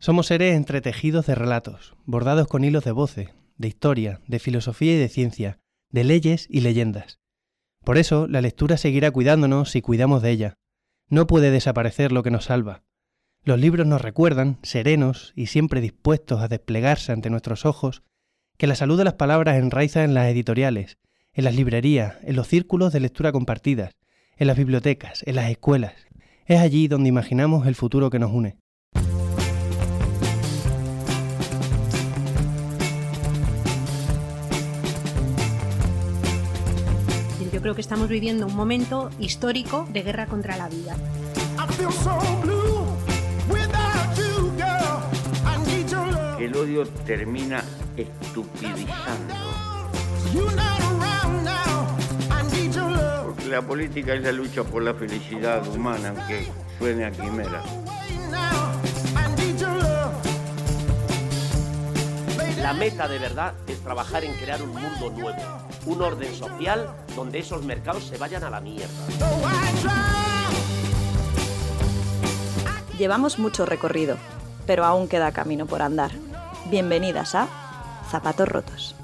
Somos seres entretejidos de relatos, bordados con hilos de voces, de historia, de filosofía y de ciencia, de leyes y leyendas. Por eso, la lectura seguirá cuidándonos si cuidamos de ella. No puede desaparecer lo que nos salva. Los libros nos recuerdan, serenos y siempre dispuestos a desplegarse ante nuestros ojos, que la salud de las palabras enraiza en las editoriales, en las librerías, en los círculos de lectura compartidas, en las bibliotecas, en las escuelas. Es allí donde imaginamos el futuro que nos une. Yo creo que estamos viviendo un momento histórico de guerra contra la vida. El odio termina estupidizando. Porque la política es la lucha por la felicidad humana, aunque suene a quimera. La meta de verdad es trabajar en crear un mundo nuevo, un orden social donde esos mercados se vayan a la mierda. Llevamos mucho recorrido, pero aún queda camino por andar. Bienvenidas a Zapatos Rotos.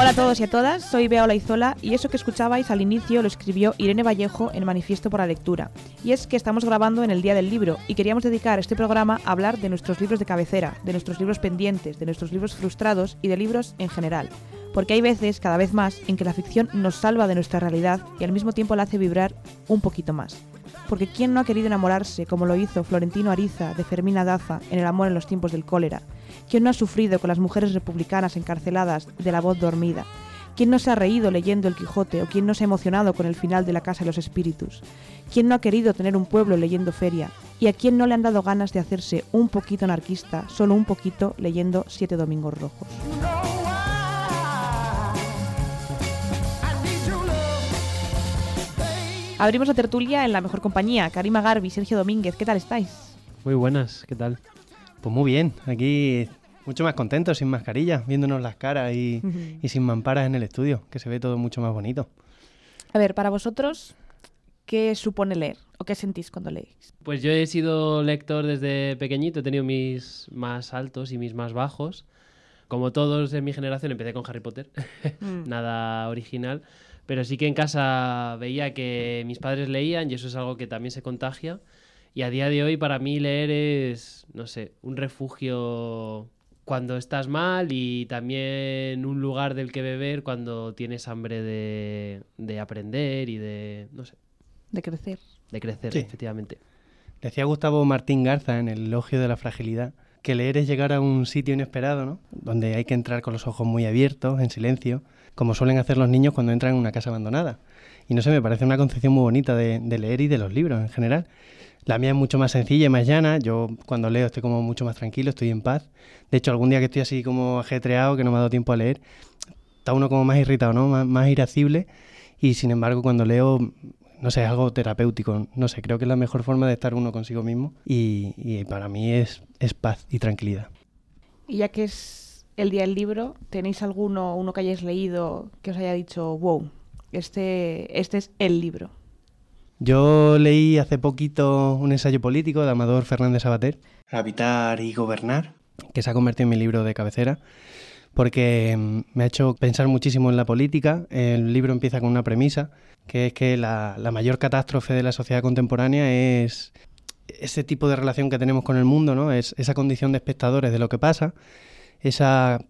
Hola a todos y a todas, soy Bea Olaizola y eso que escuchabais al inicio lo escribió Irene Vallejo en Manifiesto por la Lectura. Y es que estamos grabando en el Día del Libro y queríamos dedicar este programa a hablar de nuestros libros de cabecera, de nuestros libros pendientes, de nuestros libros frustrados y de libros en general. Porque hay veces, cada vez más, en que la ficción nos salva de nuestra realidad y al mismo tiempo la hace vibrar un poquito más. Porque ¿quién no ha querido enamorarse como lo hizo Florentino Ariza de Fermina Daza en El amor en los tiempos del cólera? ¿Quién no ha sufrido con las mujeres republicanas encarceladas de la voz dormida? ¿Quién no se ha reído leyendo El Quijote o quién no se ha emocionado con el final de La Casa de los Espíritus? ¿Quién no ha querido tener un pueblo leyendo Feria? ¿Y a quién no le han dado ganas de hacerse un poquito anarquista, solo un poquito, leyendo Siete Domingos Rojos? Abrimos la tertulia en la mejor compañía. Karima Garbi, Sergio Domínguez, ¿qué tal estáis? Muy buenas, ¿qué tal? Pues muy bien, aquí mucho más contentos, sin mascarilla, viéndonos las caras y, y sin mamparas en el estudio, que se ve todo mucho más bonito. A ver, para vosotros, ¿qué supone leer? ¿O qué sentís cuando leéis? Pues yo he sido lector desde pequeñito, he tenido mis más altos y mis más bajos. Como todos en mi generación, empecé con Harry Potter, Mm. nada original. Pero sí que en casa veía que mis padres leían y eso es algo que también se contagia. Y a día de hoy para mí leer es, no sé, un refugio cuando estás mal y también un lugar del que beber cuando tienes hambre de, de aprender y de, no sé, De crecer. de crecer, Sí. efectivamente. Decía Gustavo Martín Garza en el elogio de la fragilidad que leer es llegar a un sitio inesperado, ¿no? Donde hay que entrar con los ojos muy abiertos, en silencio, como suelen hacer los niños cuando entran en una casa abandonada. Y no sé, me parece una concepción muy bonita de, leer y de los libros en general. La mía es mucho más sencilla y más llana. Yo cuando leo estoy como mucho más tranquilo, estoy en paz. De hecho, algún día que estoy así como ajetreado, que no me ha dado tiempo a leer, está uno como más irritado, ¿no? Más, irascible. Y sin embargo, cuando leo, no sé, es algo terapéutico. No sé, creo que es la mejor forma de estar uno consigo mismo. Y, y para mí es, es paz y tranquilidad. Y ya que es el día del libro, ¿tenéis alguno, uno que hayáis leído que os haya dicho, wow, este, este es el libro? Yo leí hace poquito un ensayo político de Amador Fernández Sabater, Habitar y Gobernar, que se ha convertido en mi libro de cabecera, porque mm, me ha hecho pensar muchísimo en la política. El libro empieza con una premisa, que es que la, la mayor catástrofe de la sociedad contemporánea es ese tipo de relación que tenemos con el mundo, ¿no? Es esa condición de espectadores de lo que pasa, esa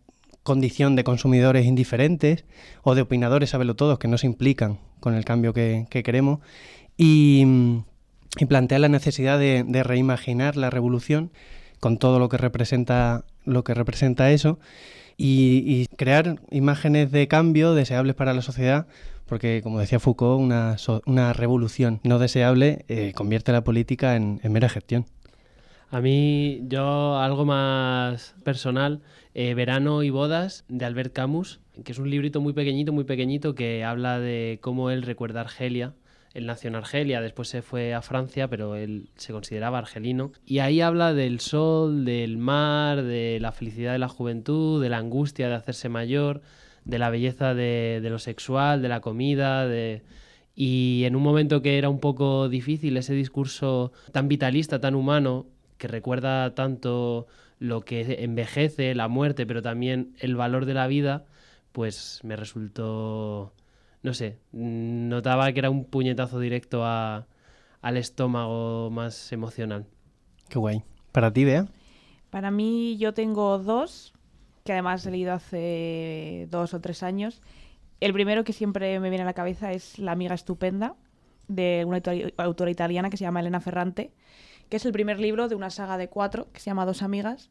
condición de consumidores indiferentes o de opinadores todos que no se implican con el cambio que, que queremos y, y plantea la necesidad de, reimaginar la revolución con todo lo que representa lo que representa eso y, crear imágenes de cambio deseables para la sociedad porque como decía Foucault una, una revolución no deseable eh, convierte la política en, mera gestión a mí yo algo más personal eh, Verano y bodas de Albert Camus que es un librito muy pequeñito muy pequeñito que habla de cómo él recuerda Argelia él nació en Argelia, después se fue a Francia, pero él se consideraba argelino. Y ahí habla del sol, del mar, de la felicidad de la juventud, de la angustia de hacerse mayor, de la belleza de, de lo sexual, de la comida, de... Y en un momento que era un poco difícil, ese discurso tan vitalista, tan humano, que recuerda tanto lo que envejece, la muerte, pero también el valor de la vida, pues me resultó, no sé, notaba que era un puñetazo directo al estómago más emocional. Qué guay. ¿Para ti, Bea? Para mí yo tengo dos, que además he leído hace dos o tres años. El primero que siempre me viene a la cabeza es La amiga estupenda, de una autora italiana que se llama Elena Ferrante, que es el primer libro de una saga de cuatro que se llama Dos amigas.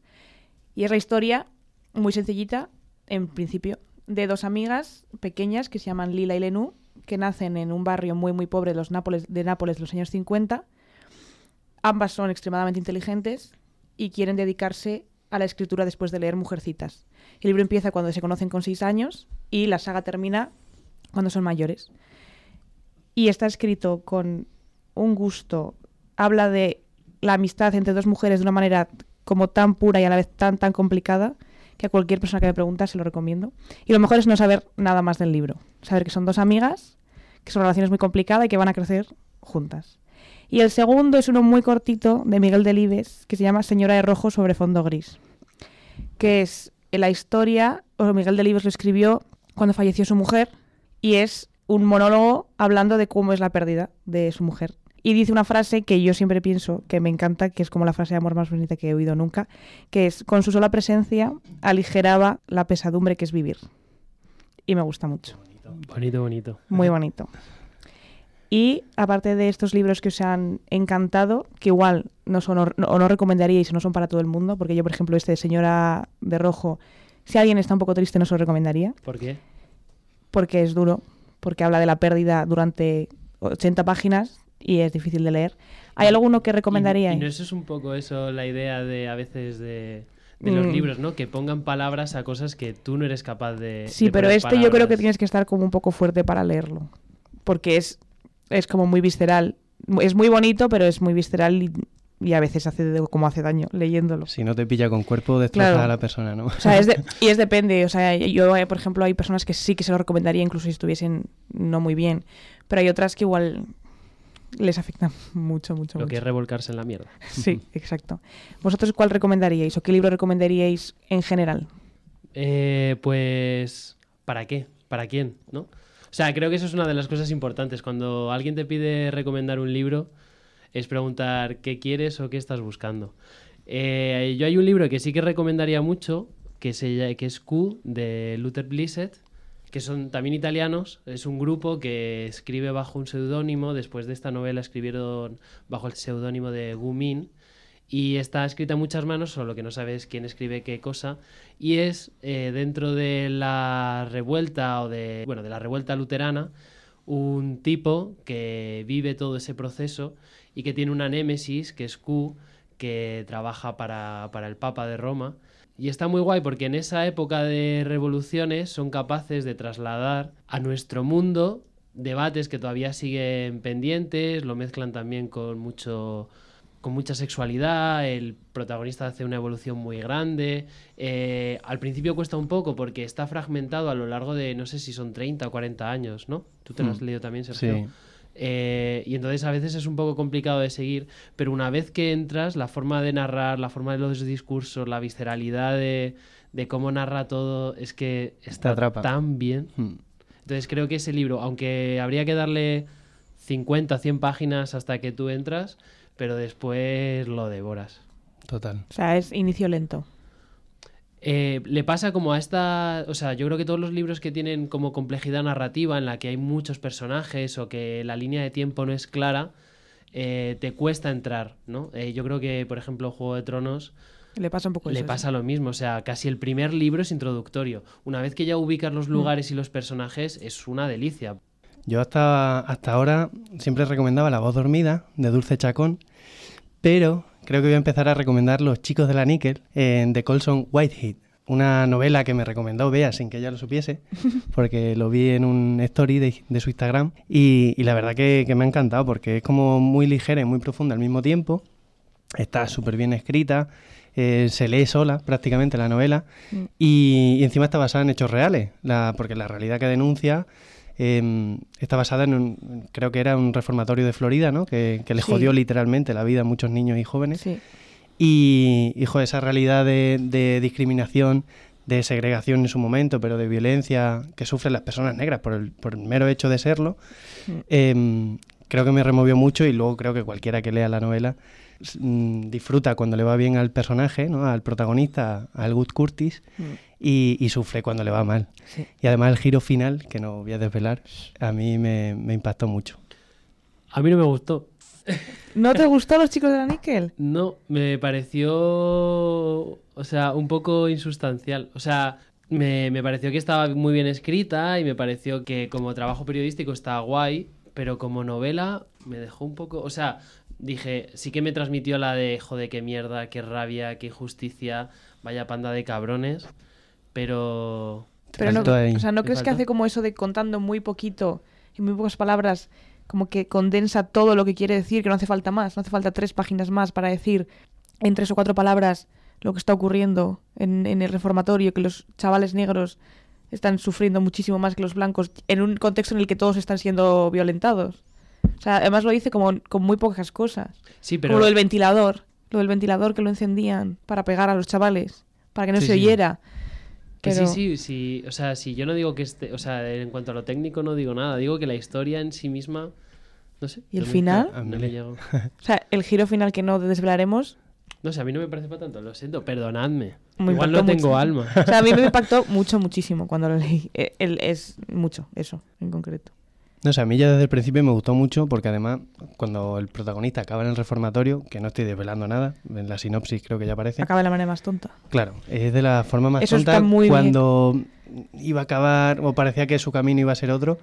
Y es la historia muy sencillita, en principio, de dos amigas pequeñas que se llaman Lila y Lenú, que nacen en un barrio muy muy pobre de, los Nápoles, de Nápoles de los años 50. Ambas son extremadamente inteligentes y quieren dedicarse a la escritura después de leer Mujercitas. El libro empieza cuando se conocen con seis años y la saga termina cuando son mayores. Y está escrito con un gusto, habla de la amistad entre dos mujeres de una manera como tan pura y a la vez tan tan complicada que a cualquier persona que me pregunta se lo recomiendo. Y lo mejor es no saber nada más del libro, saber que son dos amigas, que son relaciones muy complicadas y que van a crecer juntas. Y el segundo es uno muy cortito de Miguel Delibes que se llama Señora de Rojo sobre fondo gris, que es la historia, o Miguel Delibes lo escribió cuando falleció su mujer y es un monólogo hablando de cómo es la pérdida de su mujer. Y dice una frase que yo siempre pienso que me encanta, que es como la frase de amor más bonita que he oído nunca, que es, con su sola presencia aligeraba la pesadumbre que es vivir. Y me gusta mucho. Bonito, bonito. Muy bonito. Y aparte de estos libros que os han encantado, que igual no son o no recomendaríais o no son para todo el mundo, porque yo, por ejemplo, este de Señora de Rojo, si alguien está un poco triste, no se lo recomendaría. ¿Por qué? Porque es duro, porque habla de la pérdida durante 80 páginas y es difícil de leer. ¿Hay alguno que recomendaríais? Y, no eso es un poco eso la idea de a veces de, los mm. libros, ¿no? Que pongan palabras a cosas que tú no eres capaz de. Sí, pero este yo creo que tienes que estar como un poco fuerte para leerlo. Porque es es como muy visceral. Es muy bonito, pero es muy visceral y, a veces hace como hace daño leyéndolo. Si no te pilla con cuerpo, destroza a la persona, ¿no? O sea, y es depende. O sea, yo, eh, por ejemplo, hay personas que sí que se lo recomendaría, incluso si estuviesen no muy bien. Pero hay otras que igual les afecta mucho, mucho. Lo que es revolcarse en la mierda. Sí, exacto. ¿Vosotros cuál recomendaríais o qué libro recomendaríais en general? Eh, pues, ¿para qué? ¿Para quién? ¿No? O sea, creo que eso es una de las cosas importantes. Cuando alguien te pide recomendar un libro, es preguntar qué quieres o qué estás buscando. Eh, yo hay un libro que sí que recomendaría mucho, que, se, que es Q, de Luther Blissett, que son también italianos. Es un grupo que escribe bajo un seudónimo. Después de esta novela escribieron bajo el seudónimo de Gumin y está escrita en muchas manos, solo que no sabes quién escribe qué cosa, y es eh, dentro de la revuelta o de, bueno, de la revuelta luterana, un tipo que vive todo ese proceso y que tiene una némesis, que es Q, que trabaja para, para el Papa de Roma. Y está muy guay porque en esa época de revoluciones son capaces de trasladar a nuestro mundo debates que todavía siguen pendientes, lo mezclan también con mucho con mucha sexualidad, el protagonista hace una evolución muy grande. Eh, al principio cuesta un poco porque está fragmentado a lo largo de, no sé si son 30 o 40 años, ¿no? Tú te lo has hmm. leído también, Sergio. Eh, y entonces a veces es un poco complicado de seguir, pero una vez que entras, la forma de narrar, la forma de los discursos, la visceralidad de, cómo narra todo, es que está tan bien. Hmm. Entonces creo que ese libro, aunque habría que darle 50, 100 páginas hasta que tú entras, pero después lo devoras. Total. O sea, es inicio lento. Eh, le pasa como a esta, o sea, yo creo que todos los libros que tienen como complejidad narrativa en la que hay muchos personajes o que la línea de tiempo no es clara, eh, te cuesta entrar, ¿no? Eh, yo creo que, por ejemplo, Juego de Tronos le pasa un poco Le pasa lo mismo, o sea, casi el primer libro es introductorio. Una vez que ya ubicas los mm. lugares y los personajes, es una delicia. Yo hasta, hasta ahora siempre recomendaba La voz dormida de Dulce Chacón, pero creo que voy a empezar a recomendar Los chicos de la níquel de Colson Whitehead, una novela que me recomendó Bea sin que ella lo supiese, porque lo vi en un story de, su Instagram y, la verdad que, me ha encantado porque es como muy ligera y muy profunda al mismo tiempo, está súper bien escrita, eh, se lee sola prácticamente la novela mm. y, encima está basada en hechos reales, la, porque la realidad que denuncia Em, está basada en un, creo que era un reformatorio de Florida, ¿no? Que, le jodió literalmente la vida a muchos niños y jóvenes. Y, hijo, esa realidad de, discriminación, de segregación en su momento, pero de violencia que sufren las personas negras por el, por el mero hecho de serlo, em, creo que me removió mucho y luego creo que cualquiera que lea la novela mm, disfruta cuando le va bien al personaje, ¿no? al protagonista, al Good Curtis, mm. y, sufre cuando le va mal. Y además el giro final, que no voy a desvelar, a mí me, impactó mucho. A mí no me gustó. ¿No te gustó los chicos de la Nickel? No, me pareció, o sea, un poco insustancial. O sea, me, me, pareció que estaba muy bien escrita y me pareció que como trabajo periodístico está guay, pero como novela me dejó un poco, o sea, dije, sí que me transmitió la de, joder, qué mierda, qué rabia, qué injusticia, vaya panda de cabrones, pero... Pero no, o sea, ¿no crees que hace como eso de contando muy poquito y muy pocas palabras, como que condensa todo lo que quiere decir, que no hace falta más, no hace falta tres páginas más para decir en tres o cuatro palabras lo que está ocurriendo en, en el reformatorio, que los chavales negros están sufriendo muchísimo más que los blancos en un contexto en el que todos están siendo violentados. O sea, además lo dice como con muy pocas cosas. Sí, pero... Como lo del ventilador. Lo del ventilador que lo encendían para pegar a los chavales, para que no se oyera. Que sí, sí, sí. O sea, si yo no digo que este... O sea, en cuanto a lo técnico no digo nada. Digo que la historia en sí misma... No sé. ¿Y el final? o sea, el giro final que no desvelaremos no sé, a mí no me parece para tanto, lo siento, perdonadme. Igual no tengo alma. O sea, a mí me impactó mucho, muchísimo cuando lo leí. Él e, es mucho, eso, en concreto. No sé, a mí ya desde el principio me gustó mucho porque además cuando el protagonista acaba en el reformatorio, que no estoy desvelando nada, en la sinopsis creo que ya aparece. Acaba de la manera más tonta. Claro, es de la forma más tonta muy cuando iba a acabar o parecía que su camino iba a ser otro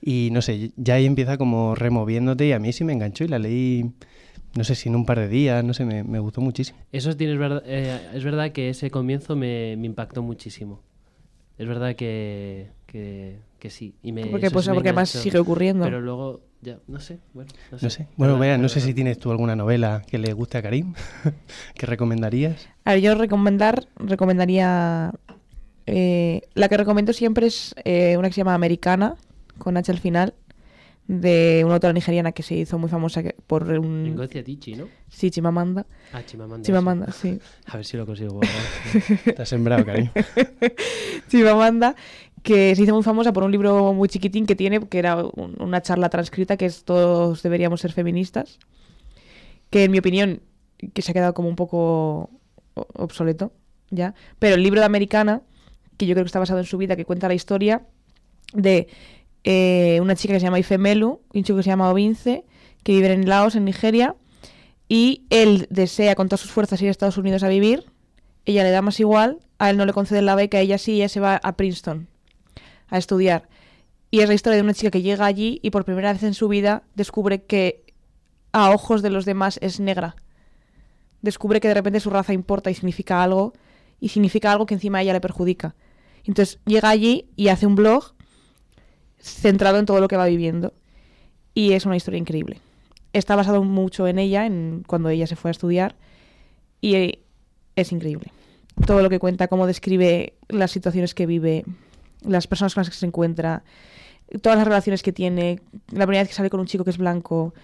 y no sé, ya ahí empieza como removiéndote y a mí sí me enganchó y la leí no sé si en un par de días, no sé, me, me gustó muchísimo. Eso tienes verdad, eh, es verdad que ese comienzo me, me, impactó muchísimo. Es verdad que, que, que sí. Y me, porque pues, porque más sigue ocurriendo. Pero luego, ya, no sé. Bueno, no sé. Bueno, vea, no sé si tienes tú alguna novela que le guste a Karim, que recomendarías. A ver, yo recomendar, recomendaría... Eh, la que recomiendo siempre es eh, una que se llama Americana, con H al final, de una autora nigeriana que se hizo muy famosa por un... Ngozi Tichi, ¿no? Sí, Chimamanda. Ah, Chimamanda. Chimamanda, sí. A ver si lo consigo. Te has sembrado, cariño. Chimamanda, que se hizo muy famosa por un libro muy chiquitín que tiene, que era una charla transcrita, que es Todos deberíamos ser feministas, que en mi opinión, que se ha quedado como un poco obsoleto, ¿ya? Pero el libro de Americana, que yo creo que está basado en su vida, que cuenta la historia de eh, una chica que se llama Ifemelu un chico que se llama Ovince, que viven en Laos, en Nigeria, y él desea con todas sus fuerzas ir a Estados Unidos a vivir, ella le da más igual, a él no le conceden la beca, ella sí, ella se va a Princeton a estudiar. Y es la historia de una chica que llega allí y por primera vez en su vida descubre que a ojos de los demás es negra. Descubre que de repente su raza importa y significa algo, y significa algo que encima ella le perjudica. Entonces llega allí y hace un blog centrado en todo lo que va viviendo. Y es una historia increíble. Está basado mucho en ella, en cuando ella se fue a estudiar, y es increíble. Todo lo que cuenta, cómo describe las situaciones que vive, las personas con las que se encuentra, todas las relaciones que tiene, la primera vez que sale con un chico que es blanco,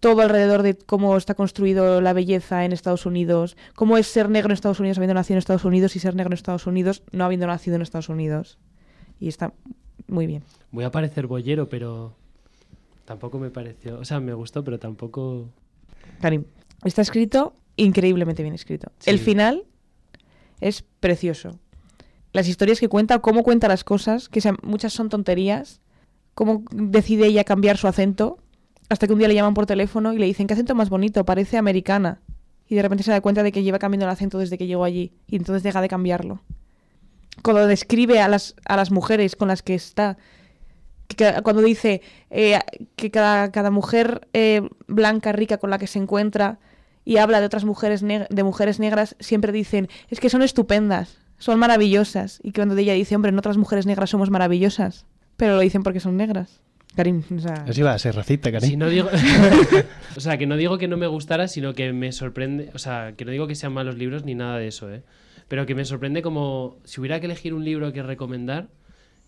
todo alrededor de cómo está construido la belleza en Estados Unidos, cómo es ser negro en Estados Unidos habiendo nacido en Estados Unidos y ser negro en Estados Unidos no habiendo nacido en Estados Unidos. Y está muy bien. Voy a parecer bollero, pero tampoco me pareció. O sea, me gustó, pero tampoco. Karim, está escrito increíblemente bien escrito. El final es precioso. Las historias que cuenta, cómo cuenta las cosas, que muchas son tonterías, cómo decide ella cambiar su acento, hasta que un día le llaman por teléfono y le dicen, ¿qué acento más bonito? Parece americana. Y de repente se da cuenta de que lleva cambiando el acento desde que llegó allí, y entonces deja de cambiarlo cuando describe a las, a las mujeres con las que está, cuando dice eh, que cada, cada mujer eh, blanca, rica con la que se encuentra y habla de otras mujeres, de mujeres negras, siempre dicen, es que son estupendas, son maravillosas. Y cuando ella dice, hombre, no otras mujeres negras somos maravillosas, pero lo dicen porque son negras. Karim, o sea... Eso iba a ser racista, Karim. Si no digo... o sea, que no digo que no me gustara, sino que me sorprende... O sea, que no digo que sean malos libros ni nada de eso, ¿eh? pero que me sorprende como si hubiera que elegir un libro que recomendar,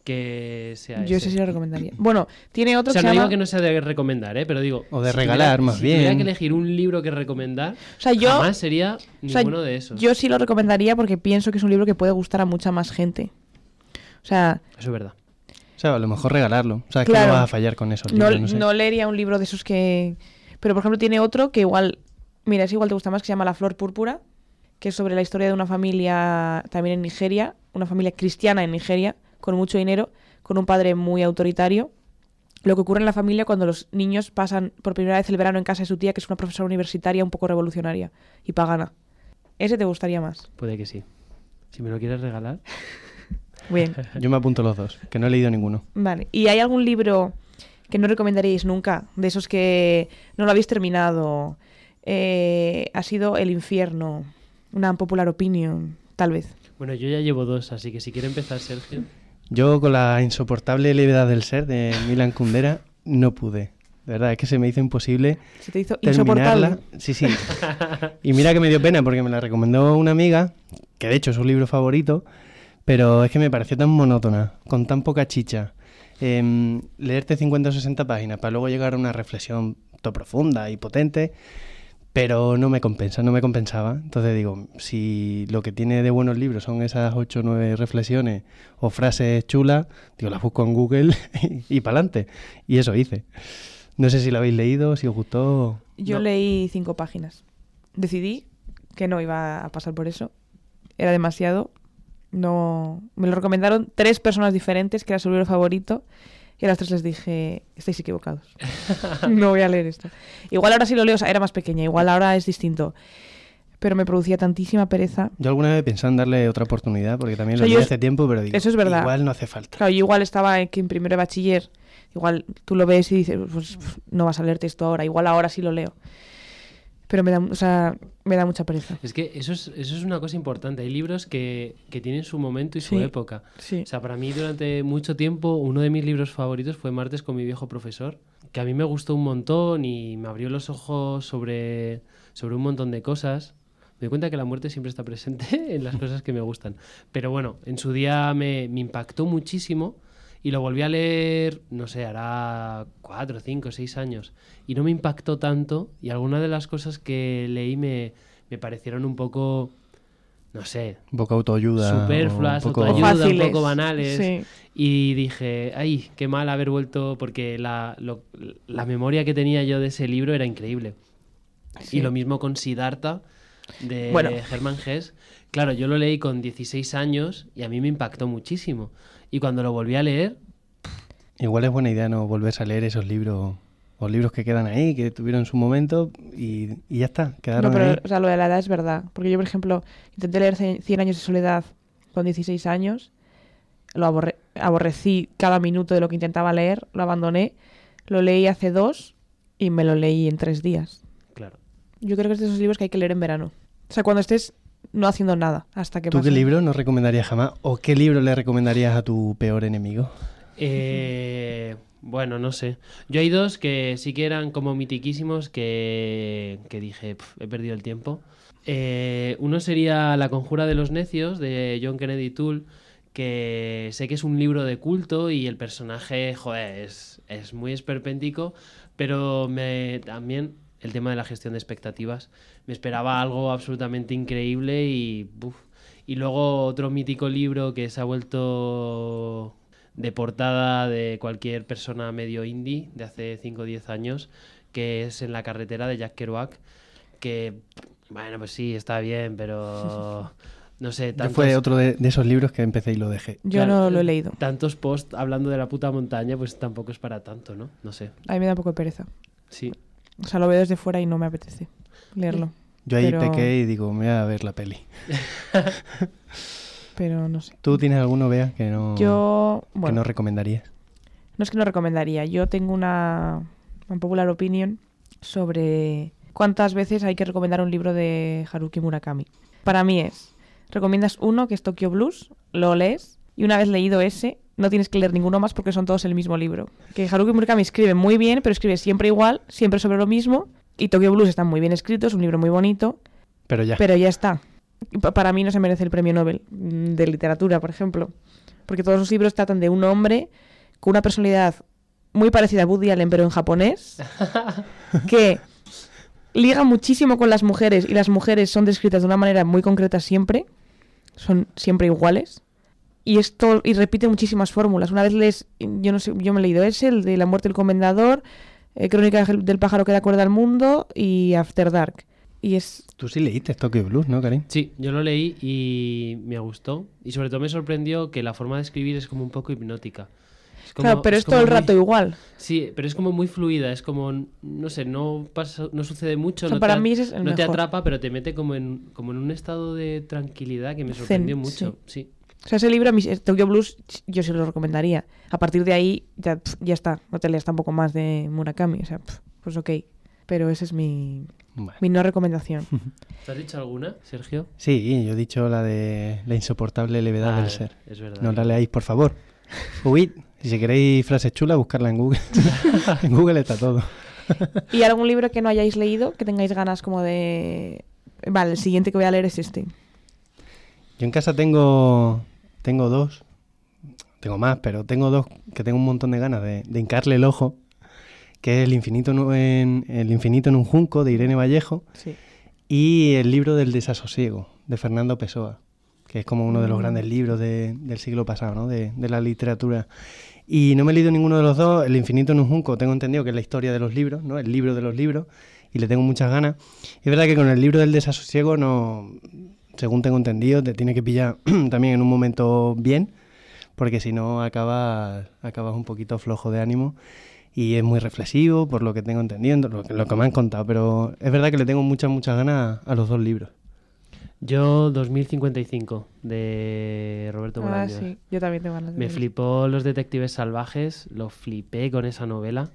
que sea Yo ese sí lo recomendaría. Bueno, tiene otro o sea, que no se digo llama... que no sea de recomendar, ¿eh? pero digo... O de si regalar, tuviera- más si tuviera bien. que elegir un libro que recomendar, O sea, yo, jamás sería o sea, ninguno de esos. yo sí lo recomendaría porque pienso que es un libro que puede gustar a mucha más gente. O sea, Eso es verdad. O sea, a lo mejor regalarlo. O sea, es que Claro. no vas a fallar con eso. no, no sé. no leería un libro de esos que... Pero, por ejemplo, tiene otro que igual... Mira, es igual te gusta más, que se llama La Flor Púrpura, que es sobre la historia de una familia también en Nigeria, una familia cristiana en Nigeria, con mucho dinero, con un padre muy autoritario. Lo que ocurre en la familia cuando los niños pasan por primera vez el verano en casa de su tía, que es una profesora universitaria un poco revolucionaria y pagana. Ese te gustaría más. Puede que sí. Si me lo quieres regalar. Bien. Yo me apunto los dos, que no he leído ninguno. Vale. ¿Y hay algún libro que no recomendaríais nunca? De esos que no lo habéis terminado. Eh, ha sido El infierno. Una popular opinion, tal vez. Bueno, yo ya llevo dos, así que si quiere empezar Sergio. Yo con la insoportable levedad del ser de Milan Kundera no pude. De verdad, es que se me hizo imposible Se te hizo terminarla. insoportable. Sí, sí. Y mira que me dio pena porque me la recomendó una amiga, que de hecho es un libro favorito, pero es que me pareció tan monótona, con tan poca chicha. Em, leerte 50 o 60 páginas para luego llegar a una reflexión to profunda y potente, pero no me compensa, no me compensaba. Entonces digo, si lo que tiene de buenos libros son esas 8 o 9 reflexiones o frases chulas, digo, las busco en Google y, para adelante. Y eso hice. No sé si lo habéis leído, si os gustó. Yo No. leí cinco páginas. Decidí que no iba a pasar por eso. Era demasiado. No. Me lo recomendaron tres personas diferentes, que era su libro favorito. Y a las tres les dije, estáis equivocados. no voy a leer esto. Igual ahora sí lo leo, o sea, era más pequeña, igual ahora es distinto. Pero me producía tantísima pereza. Yo alguna vez pensé en darle otra oportunidad, porque también O sea, lo leí hace tiempo, pero digo, eso es verdad. igual no hace falta. Claro, yo igual estaba en, que en primero de bachiller. Igual tú lo ves y dices, pues no vas a leerte esto ahora. Igual ahora sí lo leo. Pero me da, o sea, me da mucha pereza. Es que eso es, eso es una cosa importante. Hay libros que, que tienen su momento y su Sí. época. Sí. O sea, para mí durante mucho tiempo uno de mis libros favoritos fue Martes con mi viejo profesor, que a mí me gustó un montón y me abrió los ojos sobre, sobre un montón de cosas. Me di cuenta que la muerte siempre está presente en las cosas que me gustan. Pero bueno, en su día me, me impactó muchísimo y lo volví a leer, no sé, hará cuatro, cinco, seis años. Y no me impactó tanto y algunas de las cosas que leí me, me parecieron un poco, no sé, Un poco autoayuda. superfluas, un poco... autoayuda, un Fáciles. poco banales. Sí. Y dije, ay, qué mal haber vuelto, porque la, lo- la memoria que tenía yo de ese libro era increíble. Sí. Y lo mismo con Siddhartha, de Bueno. Hermann Hesse. Claro, yo lo leí con 16 años y a mí me impactó muchísimo. Y cuando lo volví a leer, Igual es buena idea no volverse a leer esos libros, o libros que quedan ahí, que tuvieron su momento, y, y ya está, No, quedaron pero ahí. o sea, lo de la edad es verdad. Porque yo, por ejemplo, intenté leer Cien Cien años de soledad con 16 años. Lo aborre- aborrecí cada minuto de lo que intentaba leer, lo abandoné. Lo leí hace dos y me lo leí en tres días. claro. Yo creo que es de esos libros que hay que leer en verano. O sea, cuando estés no haciendo nada hasta que ¿Tú pase. qué libro no recomendarías jamás? ¿O qué libro le recomendarías a tu peor enemigo? Eh, bueno, no sé. Yo hay dos que sí que eran como mitiquísimos que, que dije, "Pf, he perdido el tiempo. Eh, uno sería La conjura de los necios de John Kennedy Toole, que sé que es un libro de culto y el personaje, joder, es, es muy esperpéntico, pero me, también el tema de la gestión de expectativas. Me esperaba algo absolutamente increíble y... Y luego otro mítico libro que se ha vuelto de portada de cualquier persona medio indie de hace 5 o 10 años, que es En la carretera de Jack Kerouac, que, bueno, pues sí, está bien, pero no sé, Yo tantos, fue otro de, de esos libros que empecé y lo dejé. Yo claro, no lo he leído. tantos posts hablando de la puta montaña, pues tampoco es para tanto, ¿no? No sé, A mí me da un poco de pereza. sí. O sea, lo veo desde fuera y no me apetece leerlo. Yo ahí Pero- pequé y digo, me voy a ver la peli. Pero no sé. ¿Tú tienes alguno, Bea, que no, Yo, que no recomendarías? No es que no recomendaría. Yo tengo una, una popular opinion sobre cuántas veces hay que recomendar un libro de Haruki Murakami. Para mí es, recomiendas uno que es Tokyo Blues, lo lees y una vez leído ese, no tienes que leer ninguno más porque son todos el mismo libro. Que Haruki Murakami escribe muy bien, pero escribe siempre igual, siempre sobre lo mismo. Y Tokyo Blues está muy bien escrito, es un libro muy bonito, Pero ya. pero ya está. Para mí no se merece el premio Nobel mm, de literatura, por ejemplo. porque todos los libros tratan de un hombre con una personalidad muy parecida a Woody Allen, pero en japonés, que liga muchísimo con las mujeres y las mujeres son descritas de una manera muy concreta siempre, son siempre iguales. Y esto y repite muchísimas fórmulas. Una vez les yo no sé, yo me he leído ese, el de la muerte del comendador, eh, Crónica del pájaro que da cuerda al mundo y After Dark. Y es... Tú sí leíste Tokyo Blues, ¿no, Karim? Sí, yo lo leí y me gustó. Y sobre todo me sorprendió que la forma de escribir es como un poco hipnótica. claro, pero es, todo el rato igual. Sí, pero es como muy fluida, es como, no sé, no pasa, no sucede mucho, no, para te, mí es no te atrapa, pero te mete como en, como en un estado de tranquilidad que me sorprendió mucho. Sí. O sea, ese libro, eh, Tokyo Blues, yo sí lo recomendaría. A partir de ahí, ya, ya está, no te leas tampoco más de Murakami, o sea, pues ok. Pero esa es mi, mi no recomendación. ¿Te has dicho alguna, Sergio? Sí, yo he dicho la de la insoportable levedad del ser. Es verdad. No la leáis, por favor. Uy, si queréis frases chulas, buscarla en Google. en Google está todo. ¿Y algún libro que no hayáis leído, que tengáis ganas como de... Vale, el siguiente que voy a leer es este. Yo en casa tengo, tengo dos, tengo más, pero tengo dos que tengo un montón de ganas de, de hincarle el ojo que es El infinito en, El infinito en un junco de Irene Vallejo y el libro del desasosiego de Fernando Pessoa, que es como uno de los mm. grandes libros del siglo pasado, ¿no? de, la literatura. Y no me he leído ninguno de los dos. El infinito en un junco tengo entendido que es la historia de los libros, ¿no? el libro de los libros, y le tengo muchas ganas. Es verdad que con el libro del desasosiego no, según tengo entendido, te tiene que pillar también en un momento bien, porque si no acabas, acabas un poquito flojo de ánimo y es muy reflexivo, por lo que tengo entendido, lo que, lo que me han contado, pero es verdad que le tengo muchas, muchas ganas a los dos libros. Yo 2055 de Roberto ah, sí, yo también tengo ganas. De Me flipó Los Detectives Salvajes, lo flipé con esa novela.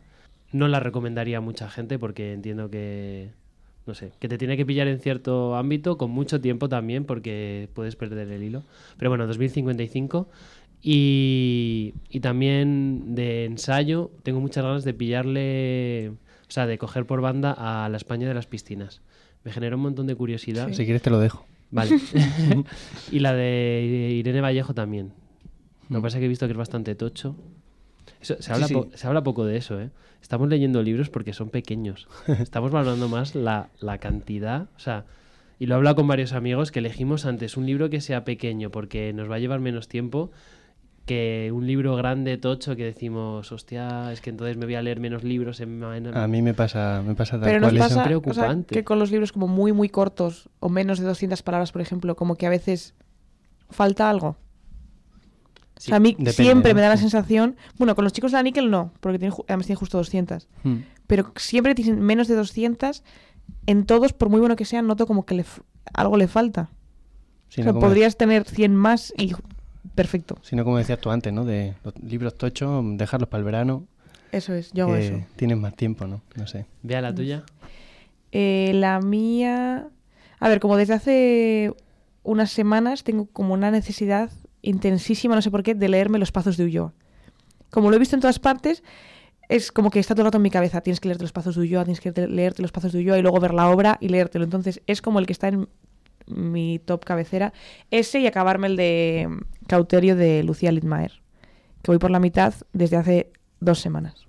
No la recomendaría a mucha gente porque entiendo que, no sé, que te tiene que pillar en cierto ámbito con mucho tiempo también porque puedes perder el hilo. Pero bueno, 2055 y, también de ensayo, tengo muchas ganas de pillarle, o sea, de coger por banda a la España de las piscinas. Me genera un montón de curiosidad. Si quieres te lo dejo. Vale. y la de Irene Vallejo también. Lo que pasa es que he visto que es bastante tocho. Se, habla se, habla poco de eso, ¿eh? Estamos leyendo libros porque son pequeños. Estamos valorando más la, la cantidad. O sea, y lo he hablado con varios amigos que elegimos antes un libro que sea pequeño porque nos va a llevar menos tiempo que un libro grande, tocho, que decimos, hostia, es que entonces me voy a leer menos libros. En... A mí me pasa, me pasa tal Pero nos pasa, es preocupante. que con los libros como muy, muy cortos, o menos de 200 palabras, por ejemplo, como que a veces falta algo. O sea, a mí siempre me da la sensación... Bueno, con los chicos de la Nickel no, porque tienen, además tienen justo 200. Hmm. Pero siempre tienen menos de 200. En todos, por muy bueno que sean, noto como que le, algo le falta. o sea, podrías tener 100 más y perfecto. Sino como decías tú antes, ¿no? De los libros tochos, dejarlos para el verano. Eso es, yo hago eso. Tienes más tiempo, ¿no? No sé. Vea la tuya. Eh, la mía... A ver, como desde hace unas semanas tengo como una necesidad intensísima, no sé por qué, de leerme Los Pazos de Ulloa. Como lo he visto en todas partes, es como que está todo el rato en mi cabeza. Tienes que leerte Los Pazos de Ulloa, tienes que leerte Los Pazos de Ulloa y luego ver la obra y leértelo. Entonces es como el que está en mi top cabecera. Ese y acabarme el de Cauterio de Lucía Littmaer, que voy por la mitad desde hace dos semanas.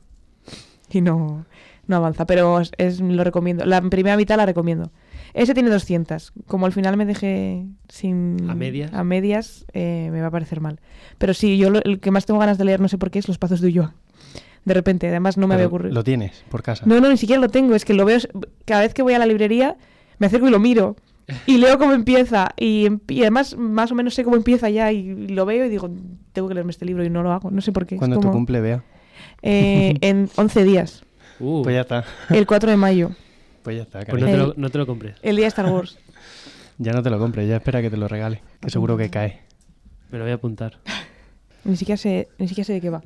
Y no, no avanza, pero es, lo recomiendo. La primera mitad la recomiendo. Ese tiene 200. Como al final me dejé sin... A medias. A medias, eh, me va a parecer mal. Pero sí, yo el que más tengo ganas de leer, no sé por qué, es Los Pazos de Ulloa. De repente, además no me había ocurrido. ¿Lo tienes por casa? No, no, ni siquiera lo tengo. Es que lo veo... Cada vez que voy a la librería, me acerco y lo miro y leo cómo empieza y, además más o menos sé cómo empieza ya y lo veo y digo, tengo que leerme este libro y no lo hago, no sé por qué. ¿Cuándo tu cumple, vea? Eh, en 11 días. Uh. Pues ya está. El 4 de mayo. Pues ya está. Pues no te, lo, no te, lo, compres. El día de Star Wars. ya no te lo compres, ya espera que te lo regale, que seguro que cae. Me lo voy a apuntar. ni, siquiera sé, ni siquiera sé de qué va.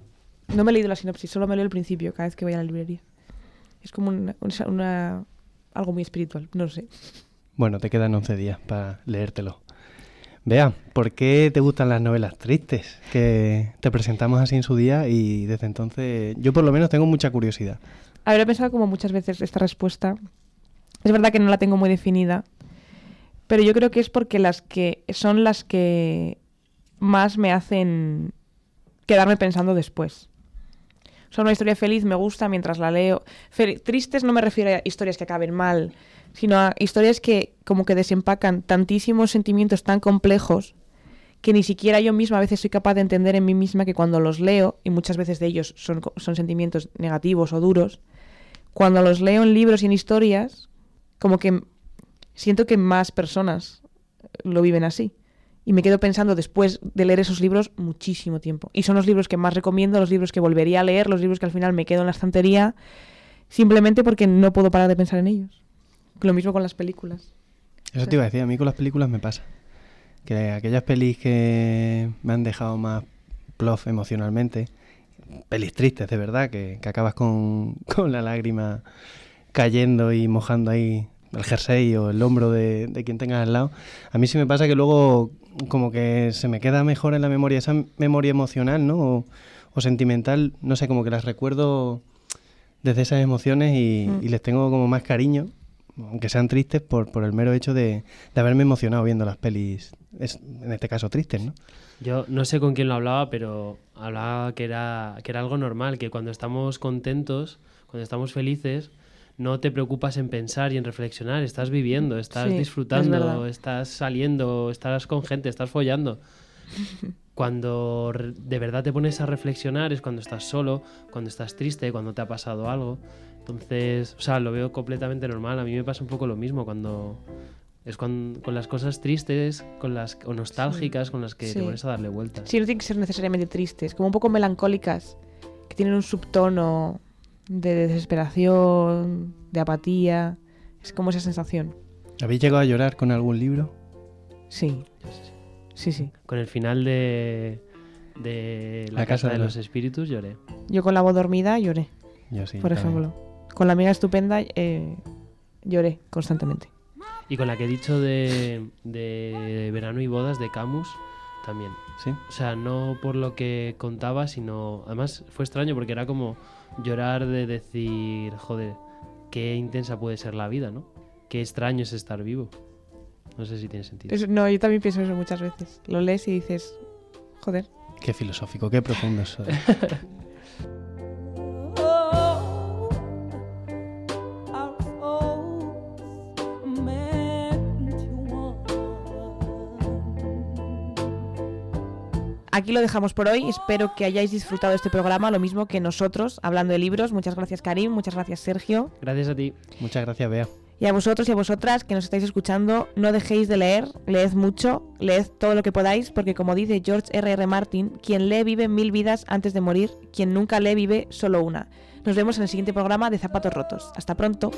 No me he leído la sinopsis, solo me leo el principio cada vez que voy a la librería. Es como una algo muy espiritual, no lo sé. Bueno, te quedan 11 días para leértelo. Vea, ¿por qué te gustan las novelas tristes? Que te presentamos así en su día y desde entonces yo por lo menos tengo mucha curiosidad. Habré pensado como muchas veces esta respuesta. Es verdad que no la tengo muy definida, pero yo creo que es porque las que son las que más me hacen quedarme pensando después. Sea, una historia feliz me gusta mientras la leo. tristes no me refiero a historias que acaben mal, sino a historias que como que desempacan tantísimos sentimientos tan complejos que ni siquiera yo misma a veces soy capaz de entender en mí misma que cuando los leo, y muchas veces de ellos son, son sentimientos negativos o duros, cuando los leo en libros y en historias, como que siento que más personas lo viven así. Y me quedo pensando después de leer esos libros muchísimo tiempo. Y son los libros que más recomiendo, los libros que volvería a leer, los libros que al final me quedo en la estantería, simplemente porque no puedo parar de pensar en ellos. Lo mismo con las películas. Eso te iba a decir, a mí con las películas me pasa. Que aquellas pelis que me han dejado más plof emocionalmente, pelis tristes de verdad, que, acabas con, con, la lágrima cayendo y mojando ahí el jersey o el hombro de, de, quien tengas al lado. A mí sí me pasa que luego como que se me queda mejor en la memoria, esa memoria emocional, ¿no? O, sentimental, no sé, como que las recuerdo desde esas emociones y, mm. y les tengo como más cariño aunque sean tristes, por, por el mero hecho de, de, haberme emocionado viendo las pelis, es, en este caso tristes, ¿no? Yo no sé con quién lo hablaba, pero hablaba que era, que era algo normal, que cuando estamos contentos, cuando estamos felices, no te preocupas en pensar y en reflexionar, estás viviendo, estás disfrutando, estás saliendo, estás con gente, estás follando. Cuando de verdad te pones a reflexionar es cuando estás solo, cuando estás triste, cuando te ha pasado algo. Entonces, o sea, lo veo completamente normal. A mí me pasa un poco lo mismo cuando es con, las cosas tristes con las, o nostálgicas con las que te pones a darle vueltas. Sí, no tienen que ser necesariamente tristes, como un poco melancólicas, que tienen un subtono de desesperación, de apatía. Es como esa sensación. ¿Habéis llegado a llorar con algún libro? Sí. Sí, sí. Con el final de, de La, Casa, de, los... Espíritus lloré. Yo con La Voz Dormida lloré. Yo sí. Por ejemplo. Con La Amiga Estupenda eh, lloré constantemente. Y con la que he dicho de, de Verano y Bodas de Camus, también. Sí. O sea, no por lo que contaba, sino. Además, fue extraño porque era como llorar de decir, joder, qué intensa puede ser la vida, ¿no? Qué extraño es estar vivo. No sé si tiene sentido. no, yo también pienso eso muchas veces. Lo lees y dices, joder. Qué filosófico, qué profundo eso. Aquí lo dejamos por hoy. Espero que hayáis disfrutado este programa, lo mismo que nosotros, hablando de libros. Muchas gracias, Karim. Muchas gracias, Sergio. Gracias a ti. Muchas gracias, Bea. Y a vosotros y a vosotras que nos estáis escuchando, no dejéis de leer, leed mucho, leed todo lo que podáis, porque como dice George R. R. Martin, quien lee vive mil vidas antes de morir, quien nunca lee vive solo una. Nos vemos en el siguiente programa de Zapatos Rotos. Hasta pronto.